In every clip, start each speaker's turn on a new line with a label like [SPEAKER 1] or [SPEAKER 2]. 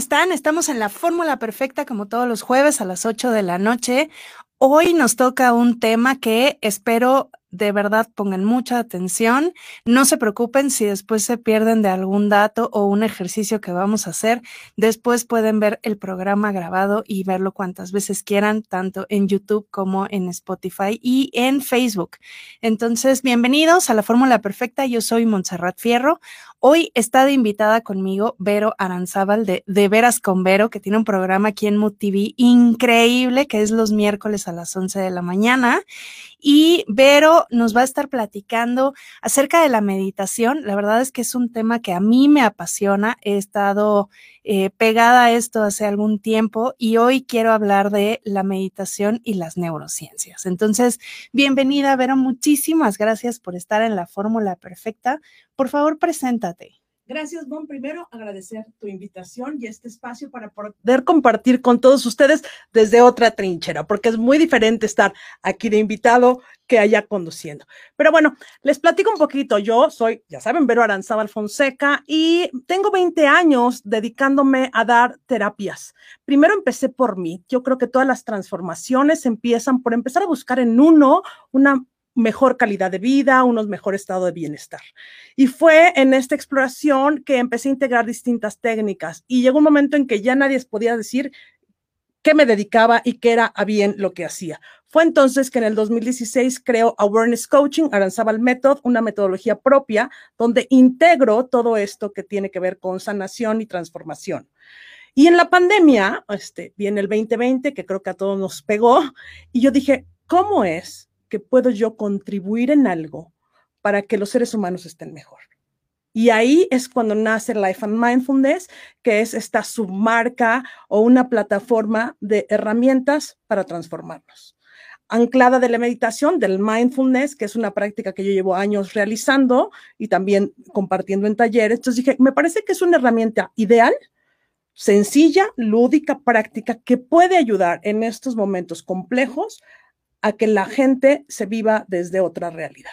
[SPEAKER 1] Hola, ¿cómo están? Estamos en la Fórmula Perfecta como todos los jueves a las 8 de la noche. Hoy nos toca un tema que espero de verdad pongan mucha atención. No se preocupen si después se pierden de algún dato o un ejercicio que vamos a hacer. Después pueden ver el programa grabado y verlo cuantas veces quieran, tanto en YouTube como en Spotify y en Facebook. Entonces, bienvenidos a la Fórmula Perfecta. Yo soy Montserrat Fierro. Hoy está de invitada conmigo Vero Aranzábal de De Veras con Vero, que tiene un programa aquí en Mood TV increíble, que es los miércoles a las 11 de la mañana. Y Vero nos va a estar platicando acerca de la meditación. La verdad es que es un tema que a mí me apasiona. He estado eh, pegada a esto hace algún tiempo y hoy quiero hablar de la meditación y las neurociencias. Entonces, bienvenida, Vero. Muchísimas gracias por estar en la fórmula perfecta. Por favor, preséntate.
[SPEAKER 2] Gracias, Bon. Primero, agradecer tu invitación y este espacio para poder compartir con todos ustedes desde otra trinchera, porque es muy diferente estar aquí de invitado que allá conduciendo. Pero bueno, les platico un poquito. Yo soy, ya saben, Vero Aranzaba Fonseca y tengo 20 años dedicándome a dar terapias. Primero empecé por mí. Yo creo que todas las transformaciones empiezan por empezar a buscar en uno una mejor calidad de vida, unos mejor estado de bienestar. Y fue en esta exploración que empecé a integrar distintas técnicas y llegó un momento en que ya nadie podía decir qué me dedicaba y qué era a bien lo que hacía. Fue entonces que en el 2016 creo Awareness Coaching, el Method, una metodología propia donde integro todo esto que tiene que ver con sanación y transformación. Y en la pandemia, este, viene el 2020, que creo que a todos nos pegó, y yo dije, ¿cómo es que puedo yo contribuir en algo para que los seres humanos estén mejor. Y ahí es cuando nace Life and Mindfulness, que es esta submarca o una plataforma de herramientas para transformarnos. Anclada de la meditación, del mindfulness, que es una práctica que yo llevo años realizando y también compartiendo en talleres. Entonces dije, me parece que es una herramienta ideal, sencilla, lúdica, práctica, que puede ayudar en estos momentos complejos a que la gente se viva desde otra realidad.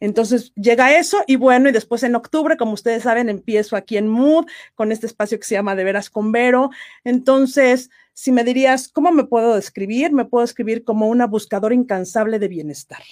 [SPEAKER 2] Entonces llega eso y bueno, y después en octubre, como ustedes saben, empiezo aquí en Mood con este espacio que se llama De Veras con Vero. Entonces, si me dirías, ¿cómo me puedo describir? Me puedo escribir como una buscadora incansable de bienestar.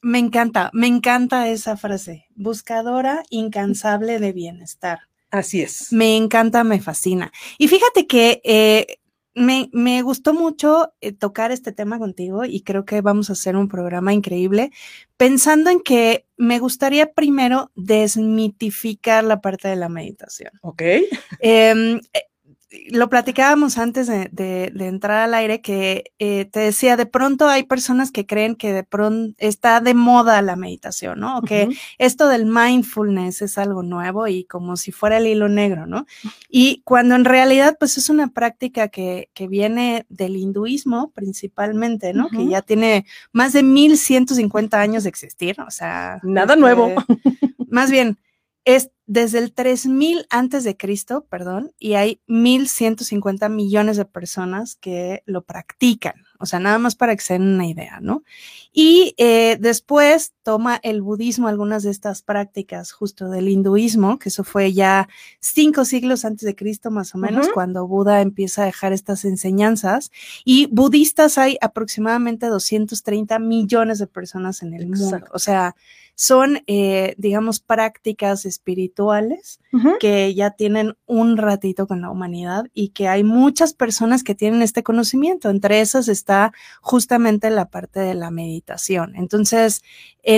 [SPEAKER 1] Me encanta, me encanta esa frase, buscadora incansable de bienestar.
[SPEAKER 2] Así es.
[SPEAKER 1] Me encanta, me fascina. Y fíjate que eh, me, gustó mucho eh, tocar este tema contigo y creo que vamos a hacer un programa increíble, pensando en que me gustaría primero desmitificar la parte de la meditación.
[SPEAKER 2] Ok.
[SPEAKER 1] Em, eh, lo platicábamos antes de, entrar al aire que eh, te decía, de pronto hay personas que creen que de pronto está de moda la meditación, ¿no? O que esto del mindfulness es algo nuevo y como si fuera el hilo negro, ¿no? Y cuando en realidad pues es una práctica que, que viene del hinduismo principalmente, ¿no? Que ya tiene más de 1150 años de existir, o sea.
[SPEAKER 2] Nada nuevo.
[SPEAKER 1] Más bien, es desde el 3000 antes de Cristo, perdón, y hay 1150 millones de personas que lo practican. O sea, nada más para que se den una idea, ¿no? Y eh, después toma el budismo algunas de estas prácticas justo del hinduismo, que eso fue ya cinco siglos antes de Cristo más o menos, cuando Buda empieza a dejar estas enseñanzas. Y budistas hay aproximadamente 230 millones de personas en el mundo. O sea, son, eh, digamos, prácticas espirituales que ya tienen un ratito con la humanidad y que hay muchas personas que tienen este conocimiento. Entre esas está justamente la parte de la meditación. Entonces,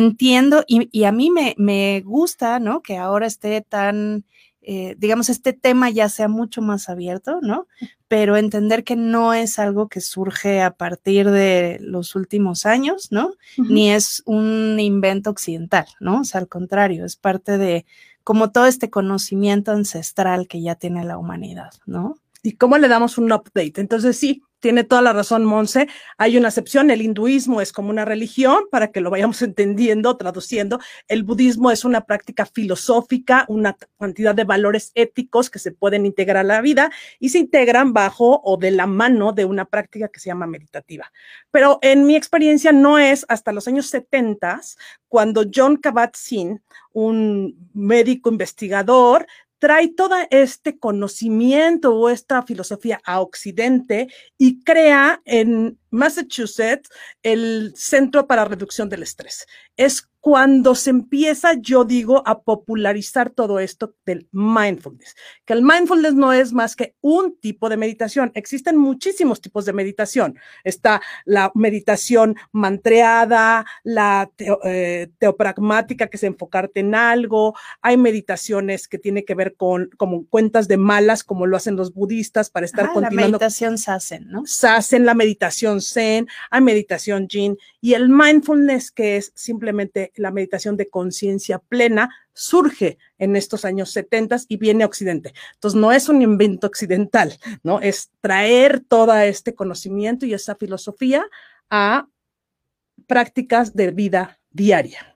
[SPEAKER 1] entiendo y, a mí me, me, gusta, ¿no? Que ahora esté tan eh, digamos, este tema ya sea mucho más abierto, ¿no? Pero entender que no es algo que surge a partir de los últimos años, ¿no? Ni es un invento occidental, ¿no? O sea, al contrario, es parte de como todo este conocimiento ancestral que ya tiene la humanidad, ¿no?
[SPEAKER 2] ¿Y cómo le damos un update? Entonces, sí, tiene toda la razón, Monse. Hay una excepción, el hinduismo es como una religión, para que lo vayamos entendiendo, traduciendo. El budismo es una práctica filosófica, una cantidad de valores éticos que se pueden integrar a la vida y se integran bajo o de la mano de una práctica que se llama meditativa. Pero en mi experiencia no es hasta los años 70 cuando John Kabat-Zinn, un médico investigador, trae todo este conocimiento o esta filosofía a Occidente y crea en Massachusetts el Centro para Reducción del Estrés. Es cuando se empieza, yo digo, a popularizar todo esto del mindfulness, que el mindfulness no es más que un tipo de meditación. Existen muchísimos tipos de meditación. Está la meditación mantreada, la eh, teopragmática, que es enfocarte en algo. Hay meditaciones que tienen que ver con como cuentas de malas, como lo hacen los budistas, para estar
[SPEAKER 1] Ah,
[SPEAKER 2] continuando.
[SPEAKER 1] La meditación Sassen, ¿no?
[SPEAKER 2] Sassen, la meditación Zen, hay meditación Yin y el mindfulness, que es simplemente la meditación de conciencia plena, surge en estos años 70 y viene a Occidente. Entonces, no es un invento occidental, ¿no? Es traer todo este conocimiento y esa filosofía a prácticas de vida diaria.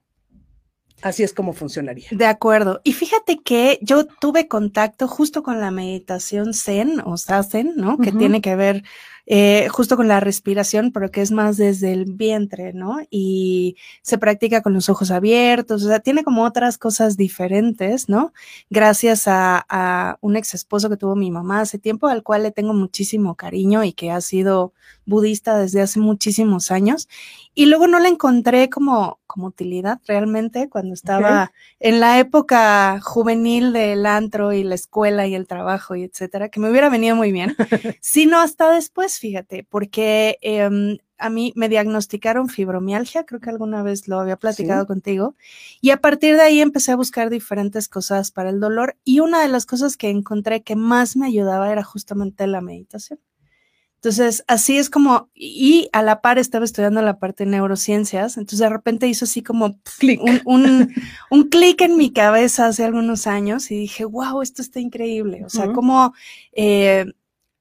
[SPEAKER 2] Así es como funcionaría.
[SPEAKER 1] De acuerdo. Y fíjate que yo tuve contacto justo con la meditación Zen o Sassen, ¿no? Que tiene que ver eh, justo con la respiración, pero que es más desde el vientre, ¿no? Y se practica con los ojos abiertos, o sea, tiene como otras cosas diferentes, ¿no? Gracias a, a un ex esposo que tuvo mi mamá hace tiempo, al cual le tengo muchísimo cariño y que ha sido budista desde hace muchísimos años. Y luego no la encontré como, como utilidad realmente cuando estaba en la época juvenil del antro y la escuela y el trabajo y etcétera, que me hubiera venido muy bien, sino hasta después, fíjate, porque em, a mí me diagnosticaron fibromialgia, creo que alguna vez lo había platicado
[SPEAKER 2] Sí.
[SPEAKER 1] contigo, y a partir de ahí empecé a buscar diferentes cosas para el dolor y una de las cosas que encontré que más me ayudaba era justamente la meditación. Entonces, así es como, y a la par estaba estudiando la parte de neurociencias, entonces de repente hizo así como un, un, un clic en mi cabeza hace algunos años y dije, wow, esto está increíble. O sea, como eh,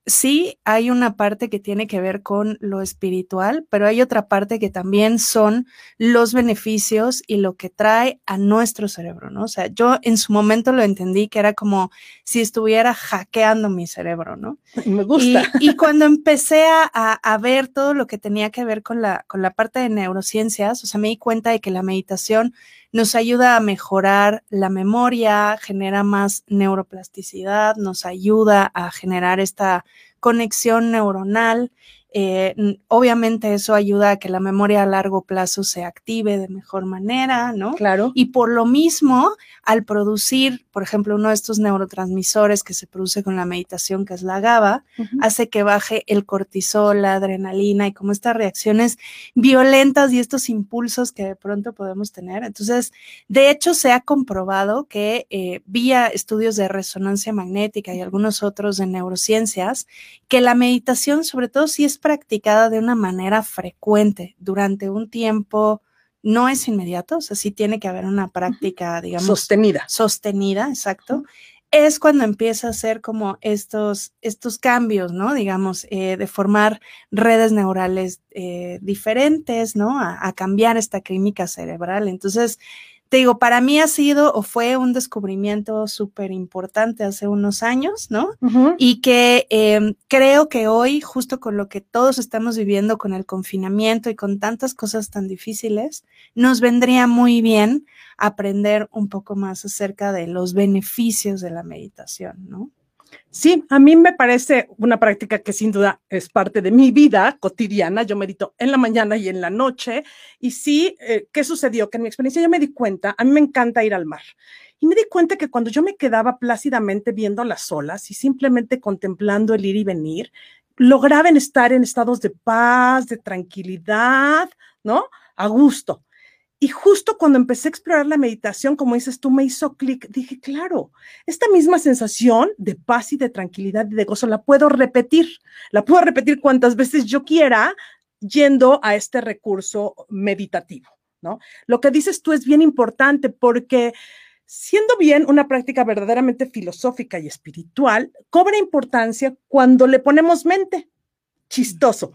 [SPEAKER 1] sí hay una parte que tiene que ver con lo espiritual, pero hay otra parte que también son los beneficios y lo que trae a nuestro cerebro, ¿no? O sea, yo en su momento lo entendí que era como si estuviera hackeando mi cerebro, ¿no?
[SPEAKER 2] Me gusta.
[SPEAKER 1] Y, y cuando empecé a, a- a ver todo lo que tenía que ver con la, con la parte de neurociencias, o sea, me di cuenta de que la meditación nos ayuda a mejorar la memoria, genera más neuroplasticidad, nos ayuda a generar esta conexión neuronal. Eh, obviamente eso ayuda a que la memoria a largo plazo se active de mejor manera, ¿no?
[SPEAKER 2] Claro.
[SPEAKER 1] Y por lo mismo, al producir, por ejemplo, uno de estos neurotransmisores que se produce con la meditación, que es la GABA, hace que baje el cortisol, la adrenalina y como estas reacciones violentas y estos impulsos que de pronto podemos tener. Entonces, de hecho, se ha comprobado que eh, vía estudios de resonancia magnética y algunos otros de neurociencias, que la meditación, sobre todo si es practicada de una manera frecuente durante un tiempo, no es inmediato, o sea, sí tiene que haber una práctica, digamos,
[SPEAKER 2] Sostenida.
[SPEAKER 1] sostenida, exacto, es cuando empieza a hacer como estos, estos cambios, ¿no? Digamos, eh, de formar redes neurales eh, diferentes, ¿no? A, a cambiar esta química cerebral. Entonces, te digo, para mí ha sido o fue un descubrimiento súper importante hace unos años, ¿no? Y que eh, creo que hoy, justo con lo que todos estamos viviendo con el confinamiento y con tantas cosas tan difíciles, nos vendría muy bien aprender un poco más acerca de los beneficios de la meditación, ¿no?
[SPEAKER 2] Sí, a mí me parece una práctica que sin duda es parte de mi vida cotidiana. Yo medito en la mañana y en la noche. Y sí, eh, ¿qué sucedió? Que en mi experiencia yo me di cuenta, a mí me encanta ir al mar. Y me di cuenta que cuando yo me quedaba plácidamente viendo las olas y simplemente contemplando el ir y venir, lograba estar en estados de paz, de tranquilidad, ¿no? A gusto. Y justo cuando empecé a explorar la meditación, como dices tú, me hizo clic. Dije, claro, esta misma sensación de paz y de tranquilidad y de gozo la puedo repetir. La puedo repetir cuantas veces yo quiera yendo a este recurso meditativo, ¿no? Lo que dices tú es bien importante porque siendo bien una práctica verdaderamente filosófica y espiritual, cobra importancia cuando le ponemos mente. Chistoso.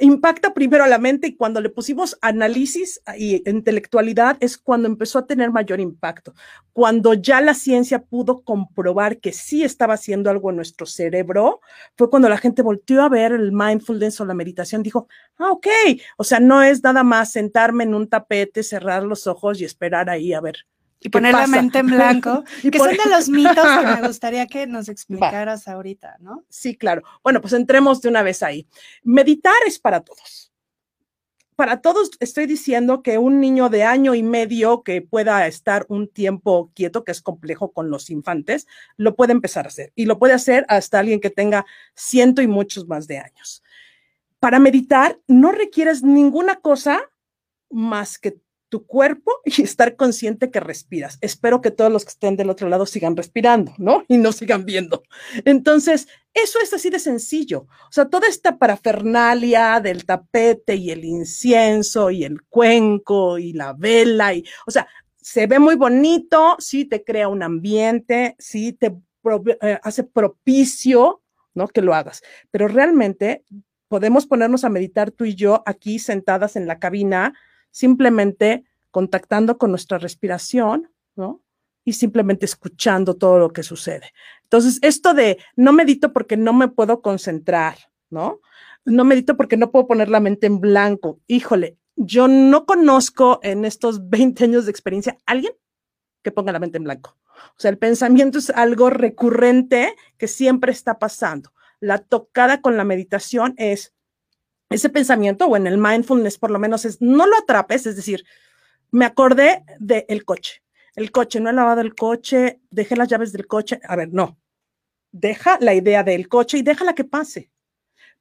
[SPEAKER 2] Impacta primero a la mente y cuando le pusimos análisis y intelectualidad es cuando empezó a tener mayor impacto. Cuando ya la ciencia pudo comprobar que sí estaba haciendo algo en nuestro cerebro, fue cuando la gente volteó a ver el mindfulness o la meditación, dijo, ah, ok, o sea, no es nada más sentarme en un tapete, cerrar los ojos y esperar ahí a ver
[SPEAKER 1] Y poner la mente en blanco, que son de los mitos que me gustaría que nos explicaras ahorita, ¿no?
[SPEAKER 2] Sí, claro. Bueno, pues entremos de una vez ahí. Meditar es para todos. Para todos estoy diciendo que un niño de año y medio que pueda estar un tiempo quieto, que es complejo con los infantes, lo puede empezar a hacer. Y lo puede hacer hasta alguien que tenga ciento y muchos más de años. Para meditar no requieres ninguna cosa más que tu cuerpo y estar consciente que respiras. Espero que todos los que estén del otro lado sigan respirando, ¿no? Y no sigan viendo. Entonces, eso es así de sencillo. O sea, toda esta parafernalia del tapete y el incienso y el cuenco y la vela y, o sea, se ve muy bonito, sí te crea un ambiente, sí te eh, hace propicio, ¿no? Que lo hagas. Pero realmente podemos ponernos a meditar tú y yo aquí sentadas en la cabina simplemente contactando con nuestra respiración, ¿no? Y simplemente escuchando todo lo que sucede. Entonces, esto de no medito porque no me puedo concentrar, ¿no? No medito porque no puedo poner la mente en blanco. Híjole, yo no conozco en estos 20 años de experiencia alguien que ponga la mente en blanco. O sea, el pensamiento es algo recurrente que siempre está pasando. La tocada con la meditación es ese pensamiento o en el mindfulness por lo menos es no lo atrapes, es decir, me acordé del coche. El coche, no he lavado el coche, dejé las llaves del coche. A ver, no. Deja la idea del coche y déjala que pase.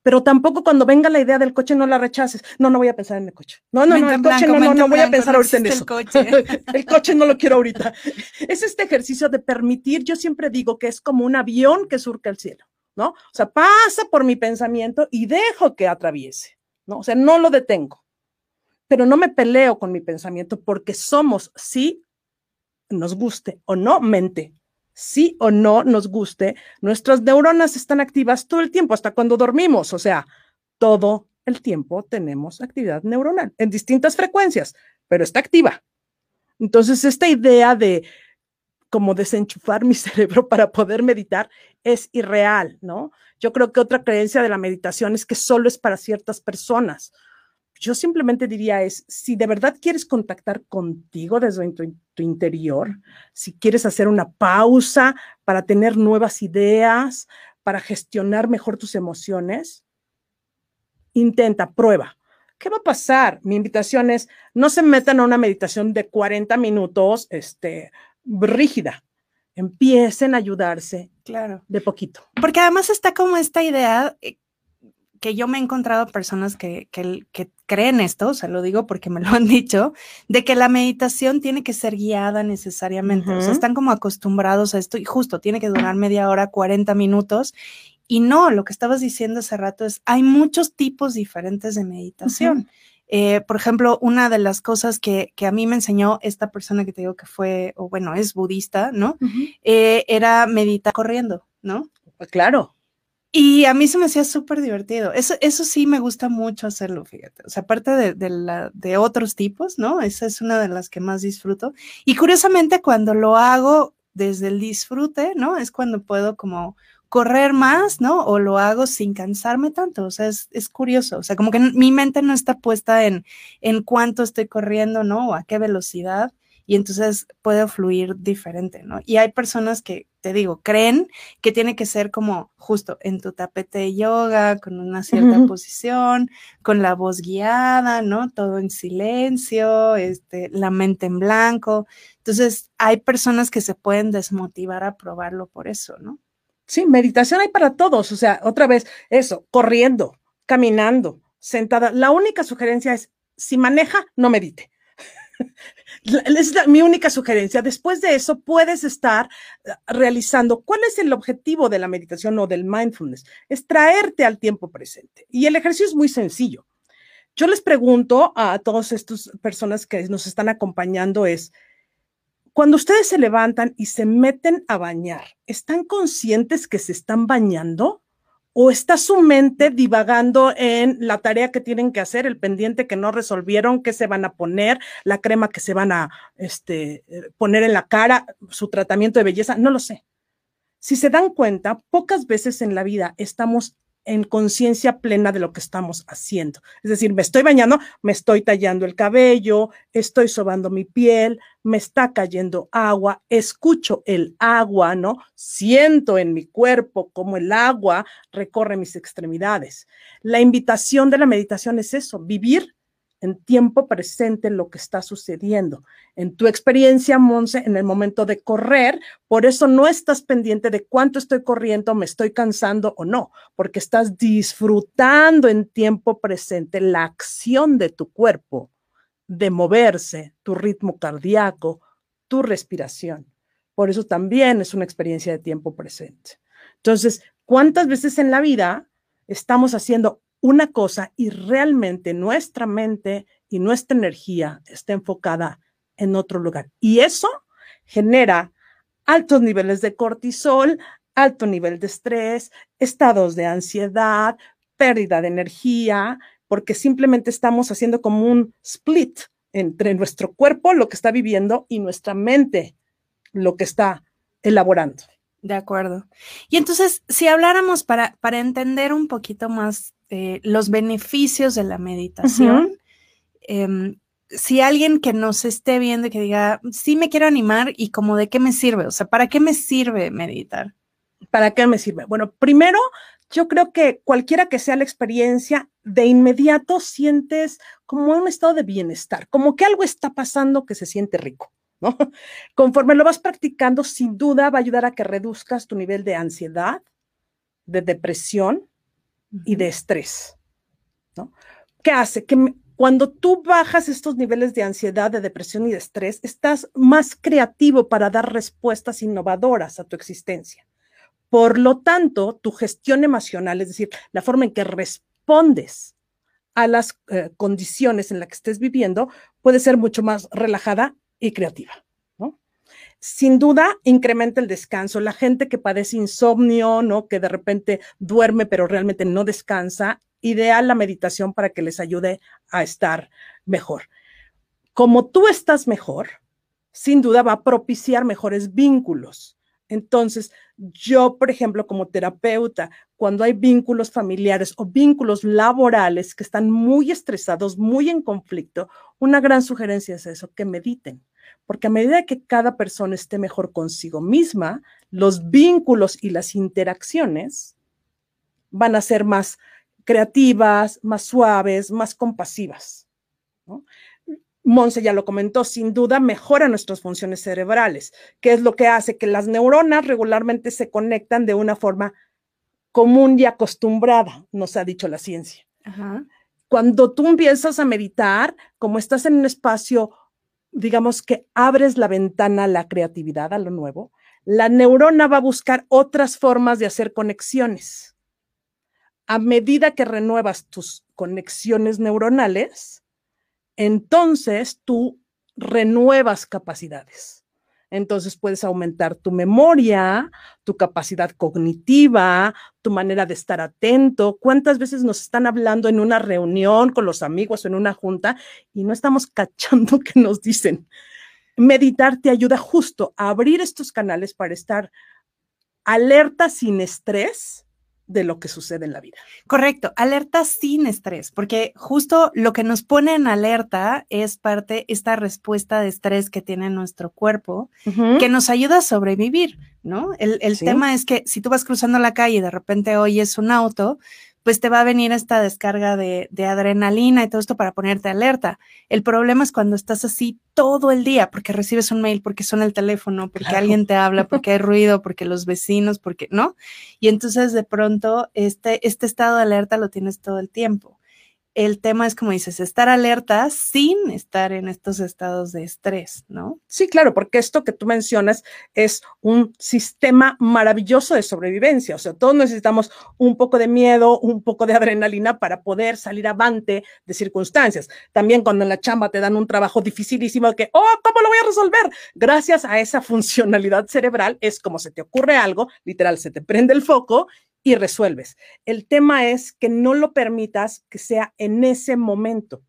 [SPEAKER 2] Pero tampoco cuando venga la idea del coche no la rechaces. No, no voy a pensar en el coche. No, no, no, el coche no, no, no voy a pensar ahorita en eso. El coche. el coche no lo quiero ahorita. Es este ejercicio de permitir, yo siempre digo que es como un avión que surca el cielo. ¿No? O sea, pasa por mi pensamiento y dejo que atraviese, ¿no? O sea, no lo detengo, pero no me peleo con mi pensamiento porque somos, sí nos guste o no, mente, sí o no nos guste, nuestras neuronas están activas todo el tiempo, hasta cuando dormimos, o sea, todo el tiempo tenemos actividad neuronal en distintas frecuencias, pero está activa. Entonces, esta idea de como desenchufar mi cerebro para poder meditar es irreal, ¿no? Yo creo que otra creencia de la meditación es que solo es para ciertas personas. Yo simplemente diría es, si de verdad quieres contactar contigo desde tu, interior, si quieres hacer una pausa para tener nuevas ideas, para gestionar mejor tus emociones, intenta, prueba. ¿Qué va a pasar? Mi invitación es, no se metan a una meditación de 40 minutos, este, rígida. Empiecen a ayudarse.
[SPEAKER 1] Claro.
[SPEAKER 2] De poquito.
[SPEAKER 1] Porque además está como esta idea eh, que yo me he encontrado personas que, que, creen esto, o sea, lo digo porque me lo han dicho, de que la meditación tiene que ser guiada necesariamente. O sea, están como acostumbrados a esto y justo tiene que durar media hora, 40 minutos. Y no, lo que estabas diciendo hace rato es, hay muchos tipos diferentes de meditación. Eh, por ejemplo, una de las cosas que, a mí me enseñó esta persona que te digo que fue, o bueno, es budista, ¿no? Eh, era meditar corriendo, ¿no?
[SPEAKER 2] Pues claro.
[SPEAKER 1] Y a mí se me hacía súper divertido. Eso, eso sí me gusta mucho hacerlo, fíjate. O sea, aparte de, de, la, de otros tipos, ¿no? Esa es una de las que más disfruto. Y curiosamente, cuando lo hago desde el disfrute, ¿no? Es cuando puedo como correr más, ¿no? O lo hago sin cansarme tanto. O sea, es, curioso. O sea, como que mi mente no está puesta en, en cuánto estoy corriendo, ¿no? O a qué velocidad. Y entonces puedo fluir diferente, ¿no? Y hay personas que, te digo, creen que tiene que ser como justo en tu tapete de yoga, con una cierta posición, con la voz guiada, ¿no? Todo en silencio, este, la mente en blanco. Entonces, hay personas que se pueden desmotivar a probarlo por eso, ¿no?
[SPEAKER 2] Sí, meditación hay para todos. O sea, otra vez, eso, corriendo, caminando, sentada. La única sugerencia es, si maneja, no medite. es mi única sugerencia. Después de eso, puedes estar eh, realizando. ¿Cuál es el objetivo de la meditación o del mindfulness? Es traerte al tiempo presente. Y el ejercicio es muy sencillo. Yo les pregunto a todas estas personas que nos están acompañando es, cuando ustedes se levantan y se meten a bañar, ¿están conscientes que se están bañando? ¿O está su mente divagando en la tarea que tienen que hacer, el pendiente que no resolvieron, qué se van a poner, la crema que se van a este, poner en la cara, su tratamiento de belleza? No lo sé. Si se dan cuenta, pocas veces en la vida estamos en conciencia plena de lo que estamos haciendo. Es decir, me estoy bañando, me estoy tallando el cabello, estoy sobando mi piel, me está cayendo agua, escucho el agua, ¿no? Siento en mi cuerpo cómo el agua recorre mis extremidades. La invitación de la meditación es eso, vivir en tiempo presente lo que está sucediendo. En tu experiencia, Monse, en el momento de correr, por eso no estás pendiente de cuánto estoy corriendo, me estoy cansando o no, porque estás disfrutando en tiempo presente la acción de tu cuerpo, de moverse, tu ritmo cardíaco, tu respiración. Por eso también es una experiencia de tiempo presente. Entonces, ¿cuántas veces en la vida estamos haciendo una cosa y realmente nuestra mente y nuestra energía está enfocada en otro lugar. Y eso genera altos niveles de cortisol, alto nivel de estrés, estados de ansiedad, pérdida de energía, porque simplemente estamos haciendo como un split entre nuestro cuerpo, lo que está viviendo, y nuestra mente, lo que está elaborando.
[SPEAKER 1] De acuerdo. Y entonces, si habláramos para, para entender un poquito más eh, los beneficios de la meditación. Em, si alguien que nos esté viendo y que diga, sí me quiero animar y como de qué me sirve, o sea, ¿para qué me sirve meditar?
[SPEAKER 2] ¿Para qué me sirve? Bueno, primero, yo creo que cualquiera que sea la experiencia, de inmediato sientes como un estado de bienestar, como que algo está pasando que se siente rico. ¿no? Conforme lo vas practicando, sin duda va a ayudar a que reduzcas tu nivel de ansiedad, de depresión, y de estrés. ¿no? ¿Qué hace? Que cuando tú bajas estos niveles de ansiedad, de depresión y de estrés, estás más creativo para dar respuestas innovadoras a tu existencia. Por lo tanto, tu gestión emocional, es decir, la forma en que respondes a las eh, condiciones en las que estés viviendo, puede ser mucho más relajada y creativa sin duda incrementa el descanso. La gente que padece insomnio, ¿no? Que de repente duerme pero realmente no descansa, ideal la meditación para que les ayude a estar mejor. Como tú estás mejor, sin duda va a propiciar mejores vínculos. Entonces, yo, por ejemplo, como terapeuta, cuando hay vínculos familiares o vínculos laborales que están muy estresados, muy en conflicto, una gran sugerencia es eso, que mediten porque a medida que cada persona esté mejor consigo misma, los vínculos y las interacciones van a ser más creativas, más suaves, más compasivas. Monse ya lo comentó, sin duda mejora nuestras funciones cerebrales, que es lo que hace que las neuronas regularmente se conectan de una forma común y acostumbrada, nos ha dicho la ciencia. Cuando tú empiezas a meditar, como estás en un espacio digamos que abres la ventana a la creatividad, a lo nuevo, la neurona va a buscar otras formas de hacer conexiones. A medida que renuevas tus conexiones neuronales, entonces tú renuevas capacidades. Entonces puedes aumentar tu memoria, tu capacidad cognitiva, tu manera de estar atento. ¿Cuántas veces nos están hablando en una reunión con los amigos o en una junta y no estamos cachando que nos dicen? Meditar te ayuda justo a abrir estos canales para estar alerta sin estrés de lo que sucede en la vida.
[SPEAKER 1] Correcto, alerta sin estrés, porque justo lo que nos pone en alerta es parte, esta respuesta de estrés que tiene nuestro cuerpo, que nos ayuda a sobrevivir, ¿no? El, tema es que si tú vas cruzando la calle y de repente oyes un auto, pues te va a venir esta descarga de, adrenalina y todo esto para ponerte alerta. El problema es cuando estás así todo el día, porque recibes un mail, porque suena el teléfono, porque alguien te habla, porque hay ruido, porque los vecinos, porque, ¿no? Y entonces de pronto este, este estado de alerta lo tienes todo el tiempo el tema es, como dices, estar alerta sin estar en estos estados de estrés, ¿no?
[SPEAKER 2] Sí, claro, porque esto que tú mencionas es un sistema maravilloso de sobrevivencia. O sea, todos necesitamos un poco de miedo, un poco de adrenalina para poder salir avante de circunstancias. También cuando en la chamba te dan un trabajo dificilísimo que, oh, ¿cómo lo voy a resolver? Gracias a esa funcionalidad cerebral es como se te ocurre algo, literal, se te prende el foco y resuelves. El tema es que no lo permitas que sea en ese momento,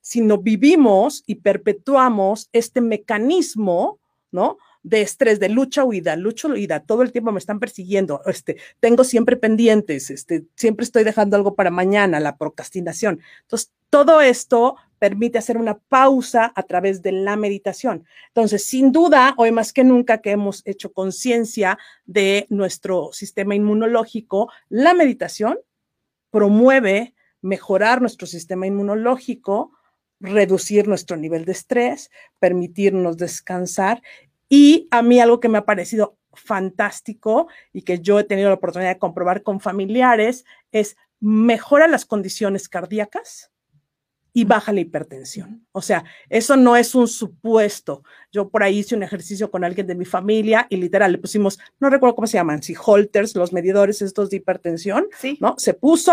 [SPEAKER 2] sino vivimos y perpetuamos este mecanismo, ¿no? de estrés, de lucha, huida, lucha, huida, todo el tiempo me están persiguiendo, este, tengo siempre pendientes, este, siempre estoy dejando algo para mañana, la procrastinación. Entonces, todo esto permite hacer una pausa a través de la meditación. Entonces, sin duda, hoy más que nunca que hemos hecho conciencia de nuestro sistema inmunológico, la meditación promueve mejorar nuestro sistema inmunológico, reducir nuestro nivel de estrés, permitirnos descansar. Y a mí algo que me ha parecido fantástico y que yo he tenido la oportunidad de comprobar con familiares es mejora las condiciones cardíacas y baja la hipertensión. O sea, eso no es un supuesto. Yo por ahí hice un ejercicio con alguien de mi familia y literal le pusimos, no recuerdo cómo se llaman, si holters, los medidores estos de hipertensión,
[SPEAKER 1] Sí.
[SPEAKER 2] ¿no? Se puso,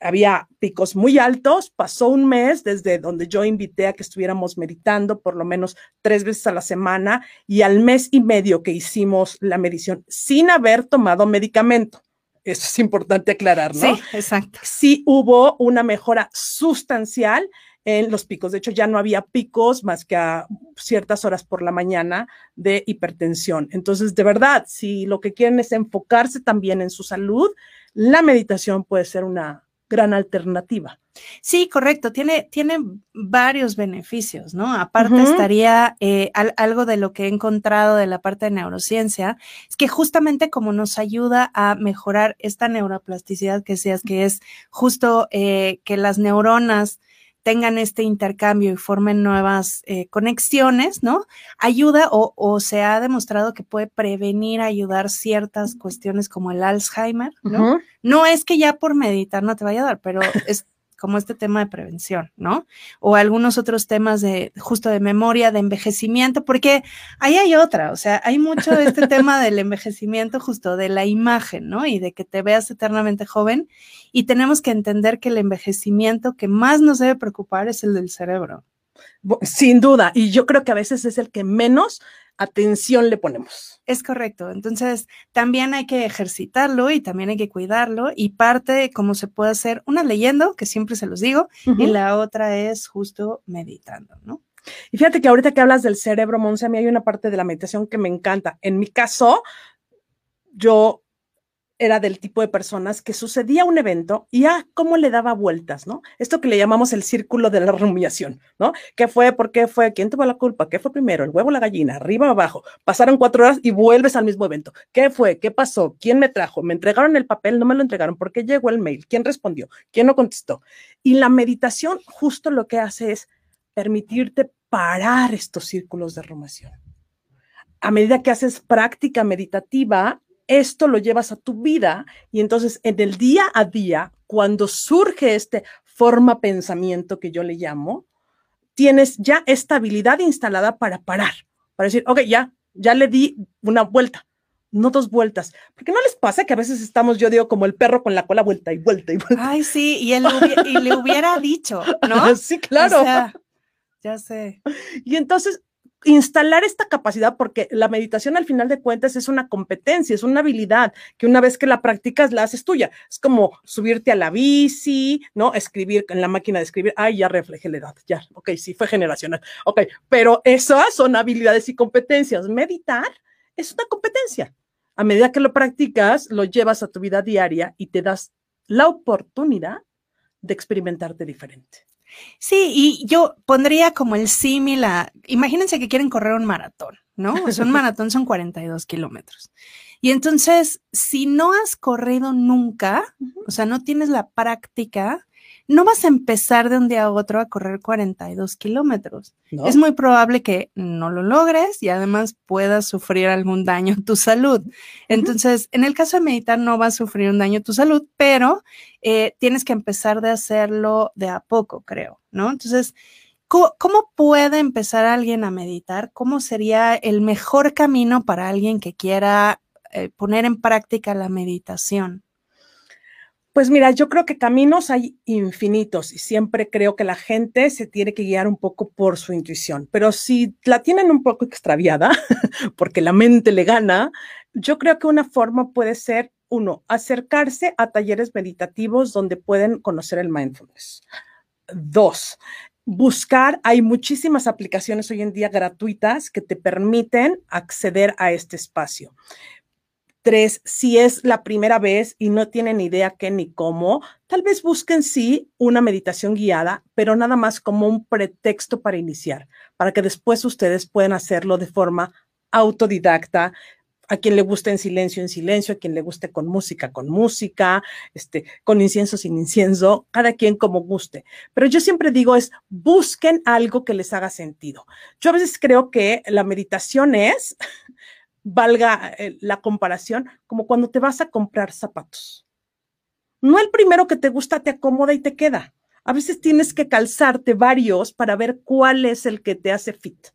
[SPEAKER 2] había picos muy altos, pasó un mes desde donde yo invité a que estuviéramos meditando por lo menos tres veces a la semana y al mes y medio que hicimos la medición sin haber tomado medicamento. Eso es importante aclarar, ¿no?
[SPEAKER 1] Sí, exacto.
[SPEAKER 2] sí hubo una mejora sustancial en los picos. De hecho, ya no había picos más que a ciertas horas por la mañana de hipertensión. Entonces, de verdad, si lo que quieren es enfocarse también en su salud, la meditación puede ser una gran alternativa.
[SPEAKER 1] Sí, correcto. Tiene, tiene varios beneficios, ¿no? Aparte estaría eh, al- algo de lo que he encontrado de la parte de neurociencia, es que justamente como nos ayuda a mejorar esta neuroplasticidad que decías, que es justo eh, que las neuronas tengan este intercambio y formen nuevas eh, conexiones, ¿no? Ayuda o, o se ha demostrado que puede prevenir, ayudar ciertas cuestiones como el Alzheimer, ¿no? No es que ya por meditar no te vaya a dar, pero es como este tema de prevención, ¿no? O algunos otros temas de justo de memoria, de envejecimiento, porque ahí hay otra, o sea, hay mucho de este tema del envejecimiento justo de la imagen, ¿no? Y de que te veas eternamente joven y tenemos que entender que el envejecimiento que más nos debe preocupar es el del cerebro.
[SPEAKER 2] Sin duda. Y yo creo que a veces es el que menos atención le ponemos.
[SPEAKER 1] Es correcto. Entonces, también hay que ejercitarlo y también hay que cuidarlo. Y parte, como se puede hacer, una leyendo, que siempre se los digo, y la otra es justo meditando, ¿no?
[SPEAKER 2] Y fíjate que ahorita que hablas del cerebro, Monse, a mí hay una parte de la meditación que me encanta. En mi caso, yo era del tipo de personas que sucedía un evento y ah, cómo le daba vueltas, ¿no? Esto que le llamamos el círculo de la rumiación, ¿no? ¿Qué fue? ¿Por qué fue? ¿Quién tuvo la culpa? ¿Qué fue primero? ¿El huevo o la gallina? ¿Arriba o abajo? Pasaron cuatro horas y vuelves al mismo evento. ¿Qué fue? ¿Qué pasó? ¿Quién me trajo? ¿Me entregaron el papel? ¿No me lo entregaron? ¿Por qué llegó el mail? ¿Quién respondió? ¿Quién no contestó? Y la meditación justo lo que hace es permitirte parar estos círculos de rumiación. A medida que haces práctica meditativa, esto lo llevas a tu vida y entonces en el día a día, cuando surge este forma pensamiento que yo le llamo, tienes ya esta habilidad instalada para parar, para decir, ok, ya, ya le di una vuelta, no dos vueltas. Porque no les pasa que a veces estamos, yo digo, como el perro con la cola vuelta y vuelta y vuelta.
[SPEAKER 1] Ay, sí, y, él hubi- y le hubiera dicho, ¿no?
[SPEAKER 2] sí, claro.
[SPEAKER 1] O sea, ya sé.
[SPEAKER 2] Y entonces, instalar esta capacidad, porque la meditación al final de cuentas es una competencia, es una habilidad que una vez que la practicas la haces tuya. Es como subirte a la bici, ¿no? Escribir en la máquina de escribir, ay, ya reflejé la edad, ya, ok, sí, fue generacional, ok, pero esas son habilidades y competencias. Meditar es una competencia. A medida que lo practicas, lo llevas a tu vida diaria y te das la oportunidad de experimentarte diferente.
[SPEAKER 1] Sí, y yo pondría como el símil a, imagínense que quieren correr un maratón, ¿no? O sea, un maratón son 42 kilómetros. Y entonces, si no has corrido nunca, o sea, no tienes la práctica, no vas a empezar de un día a otro a correr 42 kilómetros.
[SPEAKER 2] ¿no?
[SPEAKER 1] Es muy probable que no lo logres y además puedas sufrir algún daño en tu salud. Entonces, en el caso de meditar, no vas a sufrir un daño en tu salud, pero eh, tienes que empezar de hacerlo de a poco, creo, ¿no? Entonces, ¿cómo, cómo puede empezar alguien a meditar? ¿Cómo sería el mejor camino para alguien que quiera eh, poner en práctica la meditación?
[SPEAKER 2] Pues mira, yo creo que caminos hay infinitos y siempre creo que la gente se tiene que guiar un poco por su intuición, pero si la tienen un poco extraviada, porque la mente le gana, yo creo que una forma puede ser, uno, acercarse a talleres meditativos donde pueden conocer el mindfulness. Dos, buscar, hay muchísimas aplicaciones hoy en día gratuitas que te permiten acceder a este espacio. Tres, si es la primera vez y no tienen idea qué ni cómo, tal vez busquen sí una meditación guiada, pero nada más como un pretexto para iniciar, para que después ustedes puedan hacerlo de forma autodidacta, a quien le guste en silencio, en silencio, a quien le guste con música, con música, este, con incienso, sin incienso, cada quien como guste. Pero yo siempre digo es, busquen algo que les haga sentido. Yo a veces creo que la meditación es, valga eh, la comparación, como cuando te vas a comprar zapatos. No el primero que te gusta te acomoda y te queda. A veces tienes que calzarte varios para ver cuál es el que te hace fit.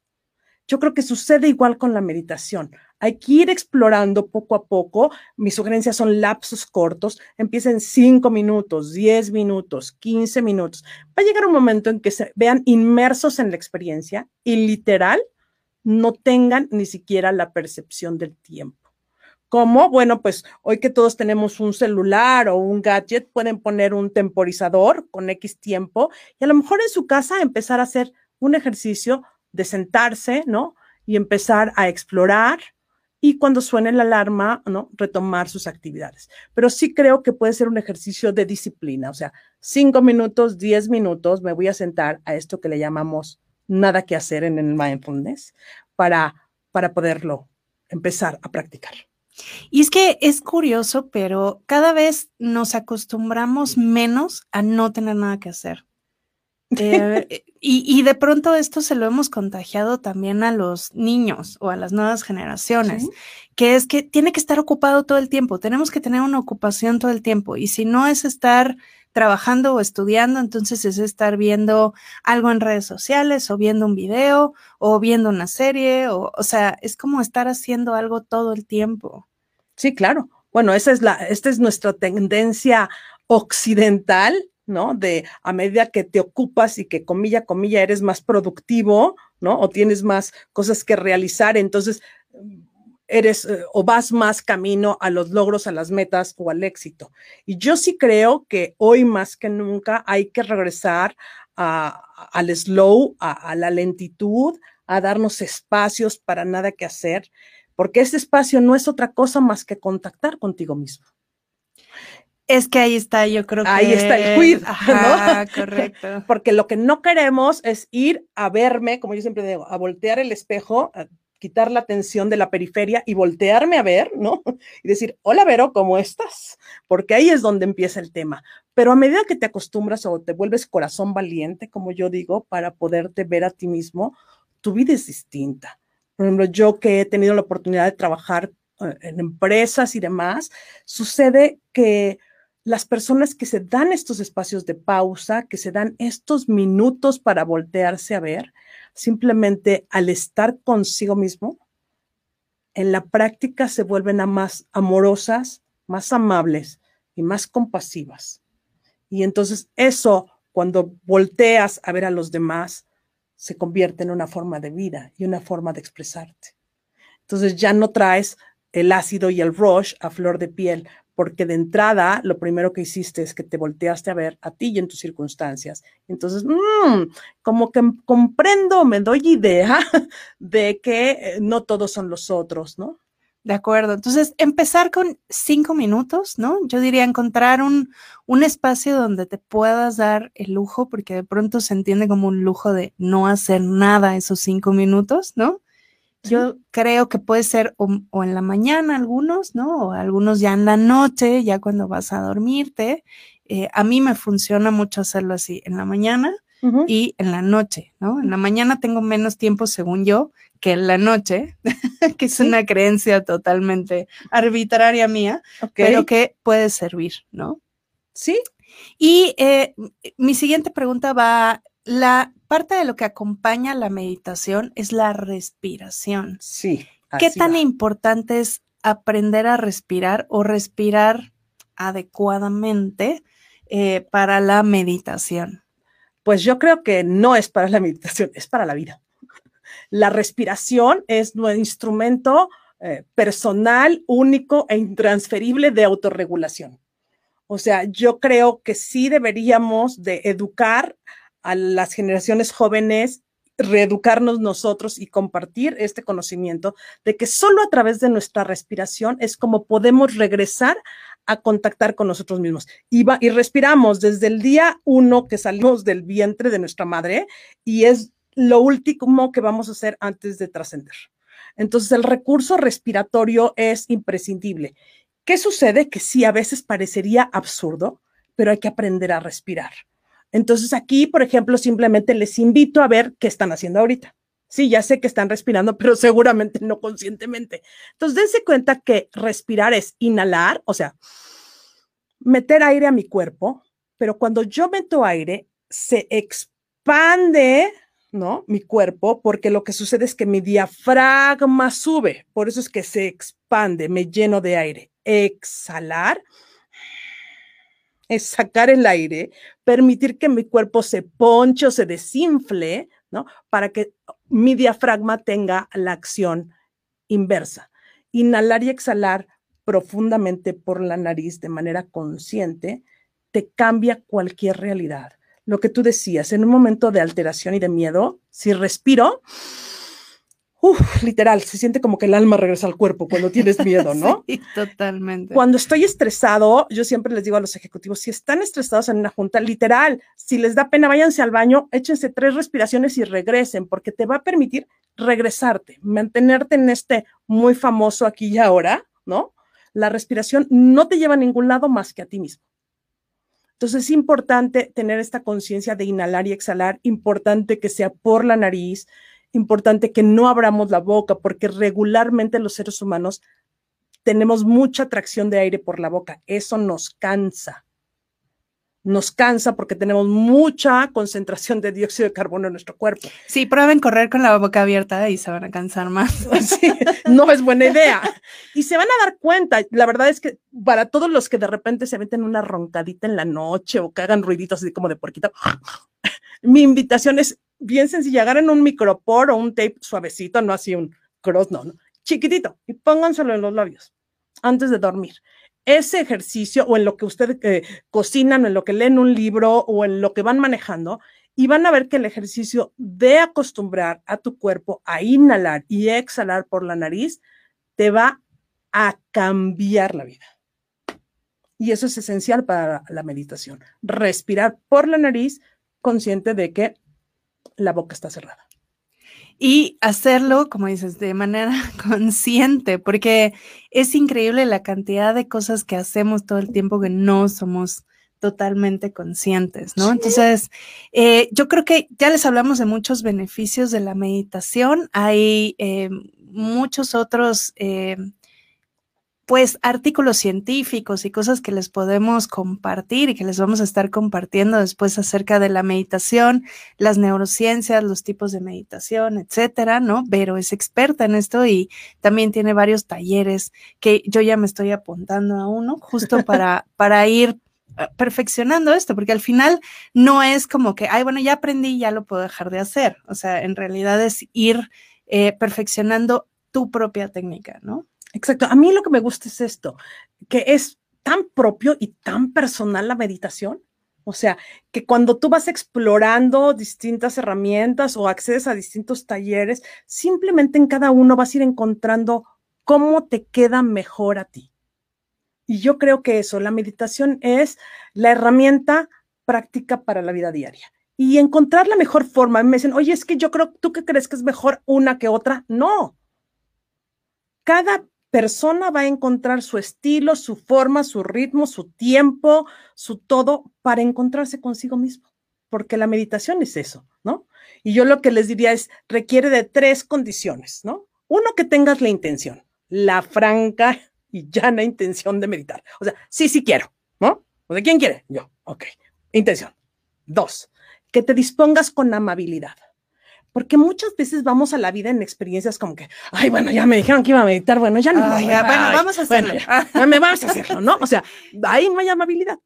[SPEAKER 2] Yo creo que sucede igual con la meditación. Hay que ir explorando poco a poco. Mis sugerencias son lapsos cortos. Empiecen 5 minutos, 10 minutos, 15 minutos. Va a llegar un momento en que se vean inmersos en la experiencia y literal no tengan ni siquiera la percepción del tiempo. ¿Cómo? Bueno, pues hoy que todos tenemos un celular o un gadget, pueden poner un temporizador con X tiempo y a lo mejor en su casa empezar a hacer un ejercicio de sentarse, ¿no? Y empezar a explorar y cuando suene la alarma, ¿no? Retomar sus actividades. Pero sí creo que puede ser un ejercicio de disciplina, o sea, cinco minutos, diez minutos, me voy a sentar a esto que le llamamos nada que hacer en el mindfulness para, para poderlo empezar a practicar.
[SPEAKER 1] Y es que es curioso, pero cada vez nos acostumbramos menos a no tener nada que hacer. Eh, y, de pronto esto se lo hemos contagiado también a los niños o a las nuevas generaciones, que es que tiene que estar ocupado todo el tiempo, tenemos que tener una ocupación todo el tiempo y si no es estar trabajando o estudiando, entonces es estar viendo algo en redes sociales o viendo un video o viendo una serie o, o sea, es como estar haciendo algo todo el tiempo.
[SPEAKER 2] Sí, claro. Bueno, esa es la, esta es nuestra tendencia occidental ¿no? De a medida que te ocupas y que comilla, comilla, eres más productivo, ¿no? O tienes más cosas que realizar, entonces eres eh, o vas más camino a los logros, a las metas o al éxito. Y yo sí creo que hoy más que nunca hay que regresar al slow, a la lentitud, a darnos espacios para nada que hacer, porque ese espacio no es otra cosa más que contactar contigo mismo.
[SPEAKER 1] Es que ahí está, yo creo que.
[SPEAKER 2] Ahí está el quid,
[SPEAKER 1] Ajá, correcto.
[SPEAKER 2] Porque lo que no queremos es ir a verme, como yo siempre digo, a voltear el espejo, a quitar la atención de la periferia y voltearme a ver, ¿no? Y decir, hola Vero, ¿cómo estás? Porque ahí es donde empieza el tema. Pero a medida que te acostumbras o te vuelves corazón valiente, como yo digo, para poderte ver a ti mismo, tu vida es distinta. Por ejemplo, yo que he tenido la oportunidad de trabajar eh, en empresas y demás, sucede que las personas que se dan estos espacios de pausa, que se dan estos minutos para voltearse a ver, simplemente al estar consigo mismo, en la práctica se vuelven a más amorosas, más amables y más compasivas. Y entonces eso, cuando volteas a ver a los demás, se convierte en una forma de vida y una forma de expresarte. Entonces ya no traes el ácido y el rush a flor de piel, porque de entrada lo primero que hiciste es que te volteaste a ver a ti y en tus circunstancias. Entonces, mmm, como que comprendo, me doy idea de que eh, no todos son los otros, ¿no?
[SPEAKER 1] De acuerdo. Entonces, empezar con cinco minutos, ¿no? Yo diría encontrar un, un espacio donde te puedas dar el lujo, porque de pronto se entiende como un lujo de no hacer nada esos cinco minutos, ¿no? Yo creo que puede ser o, en la mañana algunos, ¿no? O algunos ya en la noche, ya cuando vas a dormirte. Eh, a mí me funciona mucho hacerlo así, en la mañana y en la noche, ¿no? En la mañana tengo menos tiempo, según yo, que en la noche, que es una creencia totalmente arbitraria mía, pero que puede servir, ¿no?
[SPEAKER 2] Sí.
[SPEAKER 1] Y eh, mi siguiente pregunta va, la parte de lo que acompaña la meditación es la respiración.
[SPEAKER 2] Sí.
[SPEAKER 1] ¿Qué tan importante es aprender a respirar o respirar adecuadamente eh, para la meditación?
[SPEAKER 2] Pues yo creo que no es para la meditación, es para la vida. La respiración es nuestro instrumento eh, personal, único e intransferible de autorregulación. O sea, yo creo que sí deberíamos de educar a las generaciones jóvenes reeducarnos nosotros y compartir este conocimiento de que solo a través de nuestra respiración es como podemos regresar a contactar con nosotros mismos. Y, y respiramos desde el día uno que salimos del vientre de nuestra madre y es lo último que vamos a hacer antes de trascender. Entonces, el recurso respiratorio es imprescindible. ¿Qué sucede? Que sí, a veces parecería absurdo, pero hay que aprender a respirar. Entonces, aquí, por ejemplo, simplemente les invito a ver qué están haciendo ahorita. Sí, ya sé que están respirando, pero seguramente no conscientemente. Entonces, dense cuenta que respirar es inhalar, o sea, meter aire a mi cuerpo, pero cuando yo meto aire, se expande ¿no? Mi cuerpo, porque lo que sucede es que mi diafragma sube, por eso es que se expande, me lleno de aire. Exhalar es sacar el aire, permitir que mi cuerpo se ponche o se desinfle, ¿no? Para que mi diafragma tenga la acción inversa. Inhalar y exhalar profundamente por la nariz de manera consciente te cambia cualquier realidad lo que tú decías, en un momento de alteración y de miedo, si respiro, literal, se siente como que el alma regresa al cuerpo cuando tienes miedo, ¿no?
[SPEAKER 1] sí, totalmente.
[SPEAKER 2] Cuando estoy estresado, yo siempre les digo a los ejecutivos, si están estresados en una junta, literal, si les da pena, váyanse al baño, échense tres respiraciones y regresen, porque te va a permitir regresarte, mantenerte en este muy famoso aquí y ahora, ¿no? La respiración no te lleva a ningún lado más que a ti mismo. Entonces es importante tener esta conciencia de inhalar y exhalar, importante que sea por la nariz, importante que no abramos la boca, porque regularmente los seres humanos tenemos mucha atracción de aire por la boca. Eso nos cansa nos cansa porque tenemos mucha concentración de dióxido de carbono en nuestro cuerpo.
[SPEAKER 1] Sí, prueben correr con la boca abierta y se van a cansar más.
[SPEAKER 2] no es buena idea. Y se van a dar cuenta, la verdad es que para todos los que de repente se meten una roncadita en la noche o que hagan ruiditos así como de porquita, mi invitación es bien sencilla, agarren un micropor o un tape suavecito, no así un cross, no, no, chiquitito, y pónganselo en los labios antes de dormir ese ejercicio o en lo que ustedes eh, cocinan o en lo que leen un libro o en lo que van manejando y van a ver que el ejercicio de acostumbrar a tu cuerpo a inhalar y exhalar por la nariz te va a cambiar la vida. Y eso es esencial para la meditación. Respirar por la nariz consciente de que la boca está cerrada
[SPEAKER 1] y hacerlo, como dices, de manera consciente, porque es increíble la cantidad de cosas que hacemos todo el tiempo que no somos totalmente conscientes, ¿no? Entonces, eh, yo creo que ya les hablamos de muchos beneficios de la meditación. Hay eh, muchos otros eh, pues artículos científicos y cosas que les podemos compartir y que les vamos a estar compartiendo después acerca de la meditación, las neurociencias, los tipos de meditación, etcétera, ¿no? Pero es experta en esto y también tiene varios talleres que yo ya me estoy apuntando a uno justo para, para ir eh, perfeccionando esto, porque al final no es como que, ay, bueno, ya aprendí, ya lo puedo dejar de hacer. O sea, en realidad es ir eh, perfeccionando tu propia técnica, ¿no?
[SPEAKER 2] Exacto. A mí lo que me gusta es esto, que es tan propio y tan personal la meditación. O sea, que cuando tú vas explorando distintas herramientas o accedes a distintos talleres, simplemente en cada uno vas a ir encontrando cómo te queda mejor a ti. Y yo creo que eso, la meditación es la herramienta práctica para la vida diaria. Y encontrar la mejor forma. Me dicen, oye, es que yo creo, ¿tú qué crees que es mejor una que otra? No. Cada persona va a encontrar su estilo, su forma, su ritmo, su tiempo, su todo para encontrarse consigo mismo, porque la meditación es eso, ¿no? Y yo lo que les diría es, requiere de tres condiciones, ¿no? Uno, que tengas la intención, la franca y llana intención de meditar. O sea, sí, sí quiero, ¿no? ¿O de quién quiere? Yo, ok. Intención. Dos, que te dispongas con amabilidad porque muchas veces vamos a la vida en experiencias como que, ay, bueno, ya me dijeron que iba a meditar, bueno, ya no.
[SPEAKER 1] bueno, vamos a hacerlo.
[SPEAKER 2] ya, me vamos a hacerlo, ¿no? O sea, ahí no hay amabilidad.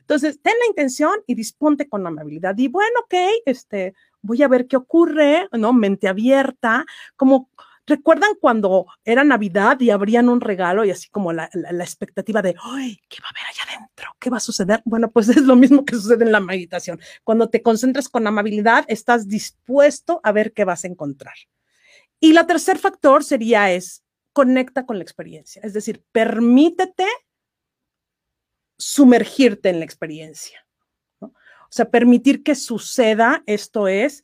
[SPEAKER 2] Entonces, ten la intención y disponte con amabilidad. Y bueno, ok, este, voy a ver qué ocurre, ¿no? Mente abierta, como ¿Recuerdan cuando era Navidad y abrían un regalo y así como la, expectativa de, ¡ay, qué va a haber allá adentro! ¿qué va a suceder? Bueno, pues es lo mismo que sucede en la meditación. Cuando te concentras con amabilidad, estás dispuesto a ver qué vas a encontrar. Y la tercer factor sería es conecta con la experiencia, es decir, permítete sumergirte en la experiencia. O sea, permitir que suceda, esto es,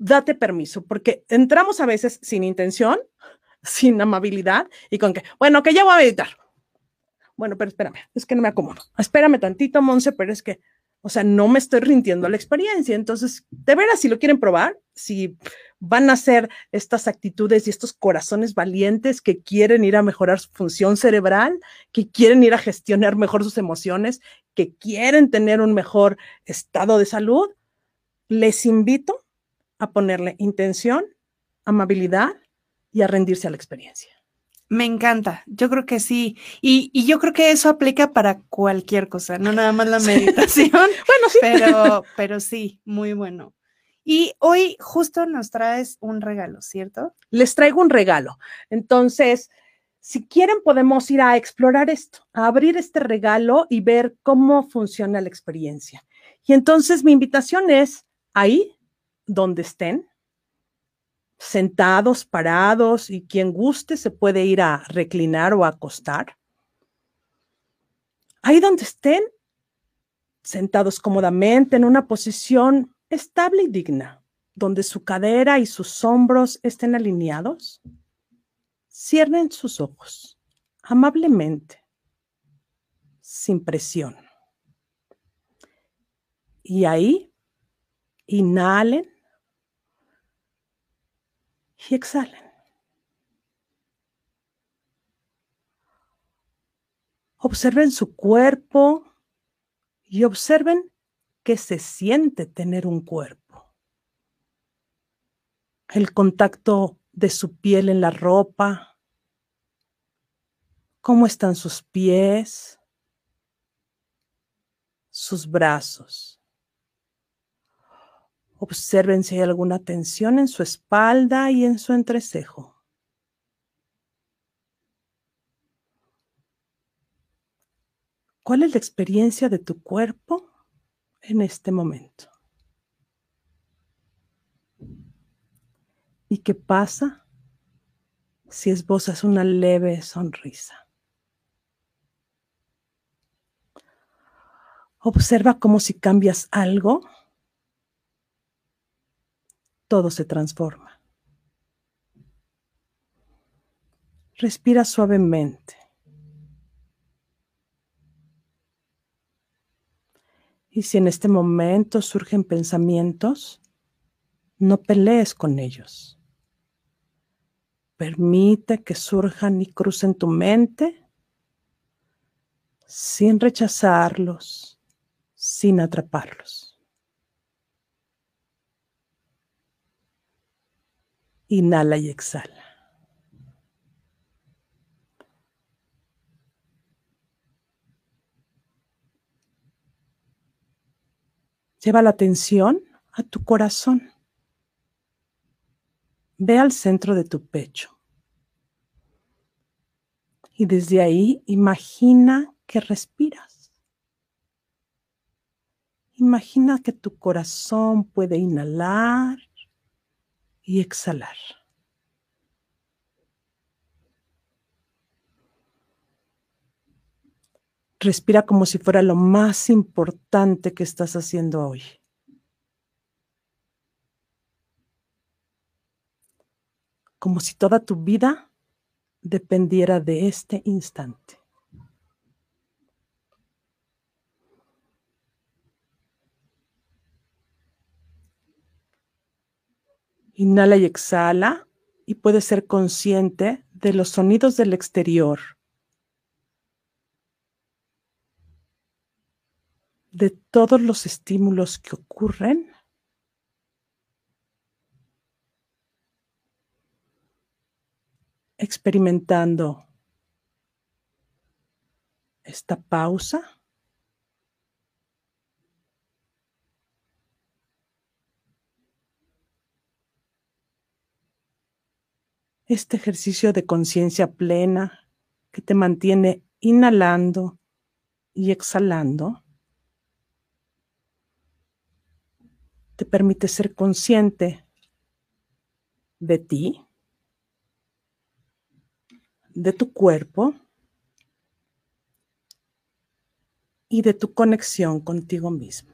[SPEAKER 2] date permiso, porque entramos a veces sin intención, sin amabilidad y con que, bueno, que ya voy a meditar. Bueno, pero espérame, es que no me acomodo. Espérame tantito, Monse, pero es que, o sea, no me estoy rindiendo a la experiencia. Entonces, de veras, si lo quieren probar, si van a ser estas actitudes y estos corazones valientes que quieren ir a mejorar su función cerebral, que quieren ir a gestionar mejor sus emociones, que quieren tener un mejor estado de salud, les invito a ponerle intención, amabilidad y a rendirse a la experiencia.
[SPEAKER 1] Me encanta, yo creo que sí. Y, y, yo creo que eso aplica para cualquier cosa, no nada más la meditación. bueno, sí. Pero, pero sí, muy bueno. Y hoy justo nos traes un regalo, ¿cierto?
[SPEAKER 2] Les traigo un regalo. Entonces, si quieren, podemos ir a explorar esto, a abrir este regalo y ver cómo funciona la experiencia. Y entonces mi invitación es ahí, donde estén, sentados, parados y quien guste se puede ir a reclinar o acostar. Ahí donde estén, sentados cómodamente en una posición estable y digna, donde su cadera y sus hombros estén alineados, cierren sus ojos amablemente, sin presión. Y ahí, inhalen y exhalen. Observen su cuerpo y observen qué se siente tener un cuerpo. El contacto de su piel en la ropa, cómo están sus pies, sus brazos. Observen si hay alguna tensión en su espalda y en su entrecejo. ¿Cuál es la experiencia de tu cuerpo en este momento? ¿Y qué pasa si esbozas una leve sonrisa? Observa cómo si cambias algo todo se transforma. Respira suavemente. Y si en este momento surgen pensamientos, no pelees con ellos. Permite que surjan y crucen tu mente sin rechazarlos, sin atraparlos. Inhala y exhala. Lleva la atención a tu corazón. Ve al centro de tu pecho. Y desde ahí imagina que respiras. Imagina que tu corazón puede inhalar y exhalar. Respira como si fuera lo más importante que estás haciendo hoy. Como si toda tu vida dependiera de este instante. Inhala y exhala y puedes ser consciente de los sonidos del exterior, de todos los estímulos que ocurren. experimentando esta pausa. Este ejercicio de conciencia plena que te mantiene inhalando y exhalando, te permite ser consciente de ti, de tu cuerpo y de tu conexión contigo mismo.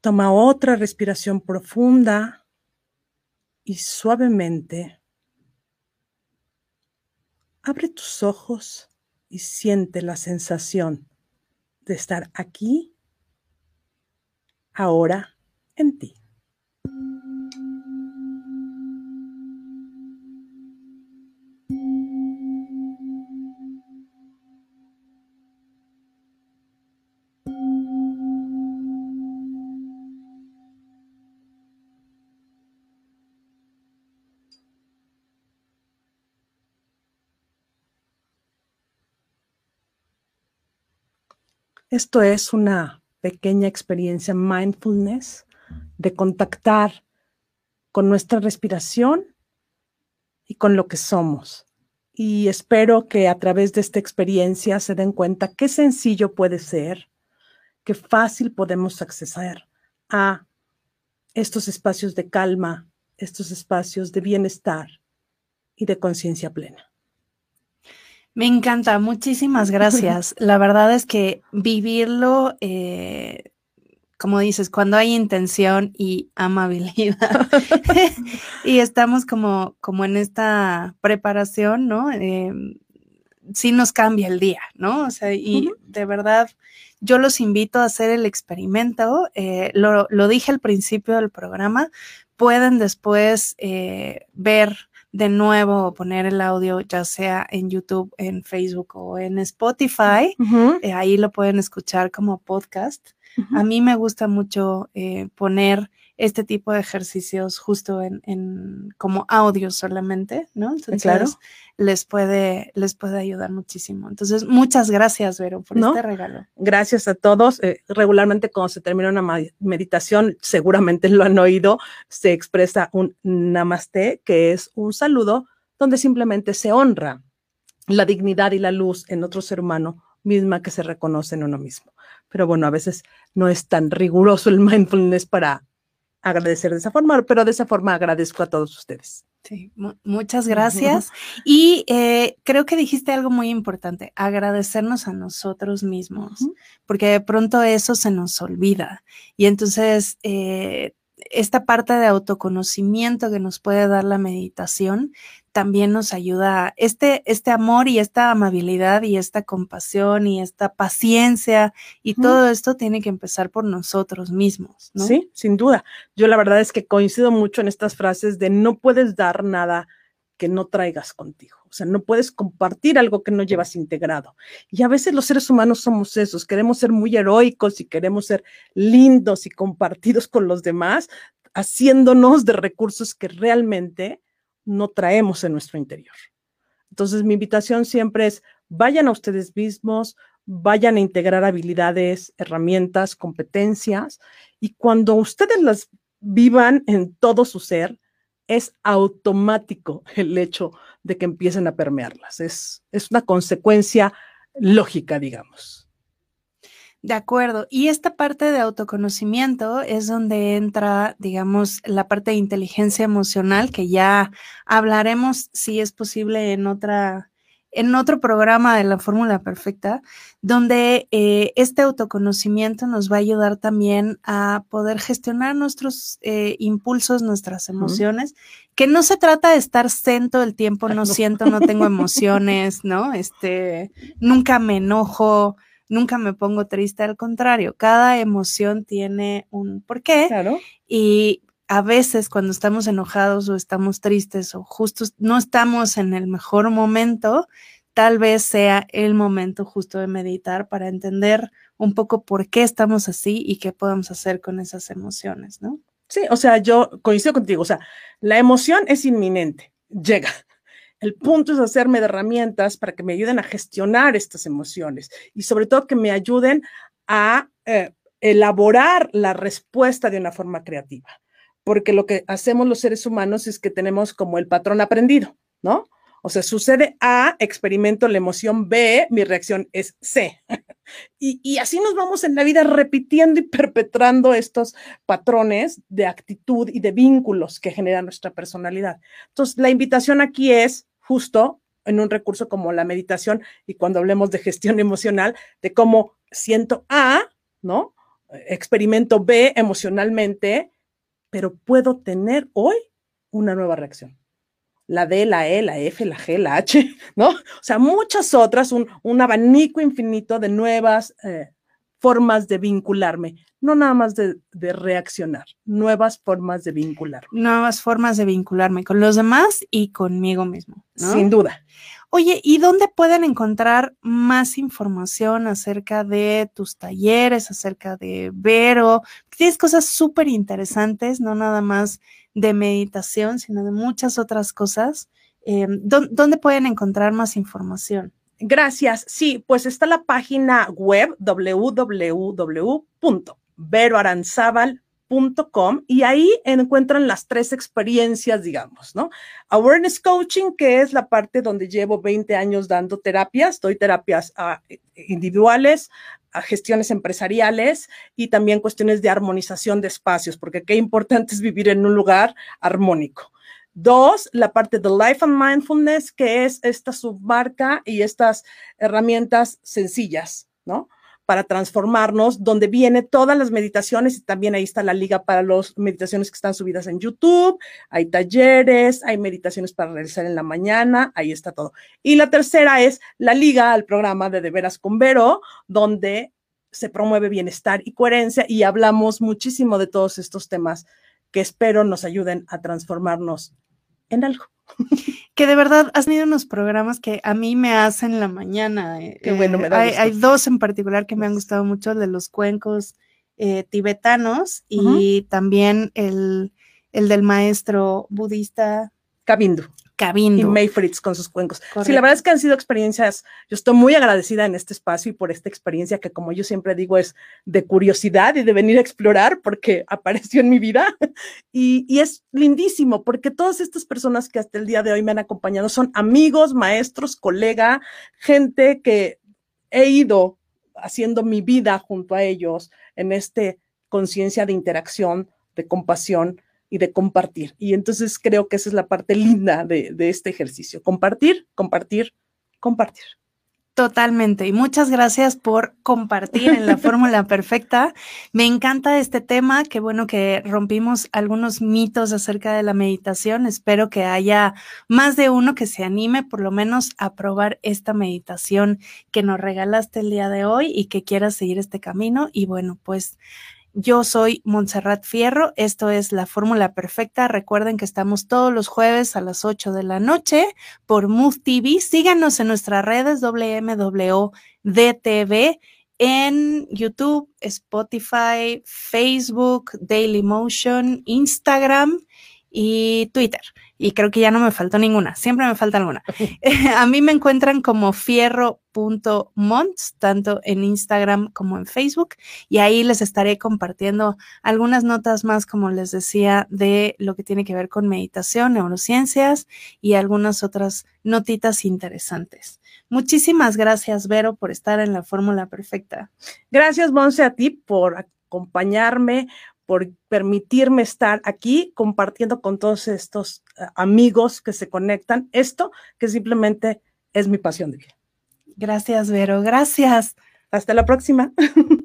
[SPEAKER 2] Toma otra respiración profunda y suavemente abre tus ojos y siente la sensación de estar aquí, ahora, en ti. Esto es una pequeña experiencia mindfulness de contactar con nuestra respiración y con lo que somos. Y espero que a través de esta experiencia se den cuenta qué sencillo puede ser, qué fácil podemos acceder a estos espacios de calma, estos espacios de bienestar y de conciencia plena.
[SPEAKER 1] Me encanta, muchísimas gracias. La verdad es que vivirlo, eh, como dices, cuando hay intención y amabilidad y estamos como, como en esta preparación, ¿no? Eh, sí nos cambia el día, ¿no? O sea, y de verdad, yo los invito a hacer el experimento. Eh, lo, lo, dije al principio del programa, pueden después ver de nuevo poner el audio, ya sea en YouTube, en Facebook o en Spotify. Eh, ahí lo pueden escuchar como podcast. A mí me gusta mucho eh, poner este tipo de ejercicios justo en, como audio solamente, ¿no? Entonces claro. les puede, les puede ayudar muchísimo. Entonces, muchas gracias, Vero, por este regalo.
[SPEAKER 2] Gracias a todos. Eh, regularmente cuando se termina una meditación, seguramente lo han oído, se expresa un namaste, que es un saludo donde simplemente se honra la dignidad y la luz en otro ser humano misma que se reconoce en uno mismo. Pero bueno, a veces no es tan riguroso el mindfulness para agradecer de esa forma, pero de esa forma agradezco a todos ustedes.
[SPEAKER 1] Sí, muchas gracias. Y eh, creo que dijiste algo muy importante, agradecernos a nosotros mismos, porque de pronto eso se nos olvida. Y entonces, eh, esta parte de autoconocimiento que nos puede dar la meditación también nos ayuda, este, este amor y esta amabilidad y esta compasión y esta paciencia y todo esto tiene que empezar por nosotros mismos, ¿no?
[SPEAKER 2] Sí, sin duda. Yo la verdad es que coincido mucho en estas frases de no puedes dar nada que no traigas contigo. O sea, no puedes compartir algo que no llevas integrado. Y a veces los seres humanos somos esos, queremos ser muy heroicos y queremos ser lindos y compartidos con los demás, haciéndonos de recursos que realmente no traemos en nuestro interior. Entonces, mi invitación siempre es, vayan a ustedes mismos, vayan a integrar habilidades, herramientas, competencias, y cuando ustedes las vivan en todo su ser, es automático el hecho de que empiecen a permearlas. Es, es una consecuencia lógica, digamos.
[SPEAKER 1] De acuerdo. Y esta parte de autoconocimiento es donde entra, digamos, la parte de inteligencia emocional, que ya hablaremos, si es posible, en otra, en otro programa de la fórmula perfecta, donde eh, este autoconocimiento nos va a ayudar también a poder gestionar nuestros eh, impulsos, nuestras emociones, que no se trata de estar zen todo el tiempo, no, no siento, no tengo emociones, ¿no? Este, nunca me enojo nunca me pongo triste, al contrario, cada emoción tiene un porqué. Claro. Y a veces cuando estamos enojados o estamos tristes o justo no estamos en el mejor momento, tal vez sea el momento justo de meditar para entender un poco por qué estamos así y qué podemos hacer con esas emociones, ¿no?
[SPEAKER 2] Sí, o sea, yo coincido contigo, o sea, la emoción es inminente, llega, el punto es hacerme de herramientas para que me ayuden a gestionar estas emociones y sobre todo que me ayuden a eh, elaborar la respuesta de una forma creativa. Porque lo que hacemos los seres humanos es que tenemos como el patrón aprendido, ¿no? O sea, sucede A, experimento la emoción B, mi reacción es C. y, y, así nos vamos en la vida repitiendo y perpetrando estos patrones de actitud y de vínculos que genera nuestra personalidad. Entonces, la invitación aquí es justo en un recurso como la meditación y cuando hablemos de gestión emocional, de cómo siento A, ¿no? Experimento B emocionalmente, pero puedo tener hoy una nueva reacción la D, la E, la F, la G, la H, ¿no? O sea, muchas otras, un, un abanico infinito de nuevas eh, formas de vincularme, no nada más de, de, reaccionar, nuevas formas de vincular.
[SPEAKER 1] Nuevas formas de vincularme con los demás y conmigo mismo. ¿no?
[SPEAKER 2] Sin duda.
[SPEAKER 1] Oye, ¿y dónde pueden encontrar más información acerca de tus talleres, acerca de Vero? Tienes cosas súper interesantes, no nada más de meditación, sino de muchas otras cosas. Eh, ¿Dónde pueden encontrar más información?
[SPEAKER 2] Gracias. Sí, pues está la página web www.veroaranzabal.com y ahí encuentran las tres experiencias, digamos, ¿no? Awareness Coaching, que es la parte donde llevo 20 años dando terapias, doy terapias a individuales, a gestiones empresariales y también cuestiones de armonización de espacios, porque qué importante es vivir en un lugar armónico. Dos, la parte de Life and Mindfulness, que es esta submarca y estas herramientas sencillas, ¿no? Para transformarnos, donde viene todas las meditaciones y también ahí está la liga para las meditaciones que están subidas en YouTube. Hay talleres, hay meditaciones para realizar en la mañana, ahí está todo. Y la tercera es la liga al programa de De Veras con Vero, donde se promueve bienestar y coherencia y hablamos muchísimo de todos estos temas que espero nos ayuden a transformarnos en algo.
[SPEAKER 1] Que de verdad has tenido unos programas que a mí me hacen la mañana.
[SPEAKER 2] Eh, Qué bueno, me
[SPEAKER 1] da hay, hay, dos en particular que me han gustado mucho, el de los cuencos eh, tibetanos y uh -huh. también el, el, del maestro budista.
[SPEAKER 2] Cabindo.
[SPEAKER 1] Cabindo.
[SPEAKER 2] Y May Fritz con sus cuencos. Correcto. Sí, la verdad es que han sido experiencias, yo estoy muy agradecida en este espacio y por esta experiencia que como yo siempre digo es de curiosidad y de venir a explorar porque apareció en mi vida y, y es lindísimo porque todas estas personas que hasta el día de hoy me han acompañado son amigos, maestros, colega, gente que he ido haciendo mi vida junto a ellos en este conciencia de interacción, de compasión, y de compartir. Y entonces creo que esa es la parte linda de, de este ejercicio. Compartir, compartir, compartir.
[SPEAKER 1] Totalmente. Y muchas gracias por compartir en la fórmula perfecta. Me encanta este tema. Qué bueno que rompimos algunos mitos acerca de la meditación. Espero que haya más de uno que se anime por lo menos a probar esta meditación que nos regalaste el día de hoy y que quiera seguir este camino. Y bueno, pues yo soy Montserrat Fierro, esto es la fórmula perfecta. Recuerden que estamos todos los jueves a las 8 de la noche por Move TV. Síganos en nuestras redes WMWDTV en YouTube, Spotify, Facebook, Dailymotion, Instagram y Twitter. Y creo que ya no me faltó ninguna, siempre me falta alguna. a mí me encuentran como fierro.monts, tanto en Instagram como en Facebook, y ahí les estaré compartiendo algunas notas más, como les decía, de lo que tiene que ver con meditación, neurociencias y algunas otras notitas interesantes. Muchísimas gracias, Vero, por estar en la fórmula perfecta.
[SPEAKER 2] Gracias, Monse, a ti por acompañarme, por permitirme estar aquí compartiendo con todos estos uh, amigos que se conectan esto que simplemente es mi pasión de vida.
[SPEAKER 1] Gracias, Vero. Gracias.
[SPEAKER 2] Hasta la próxima.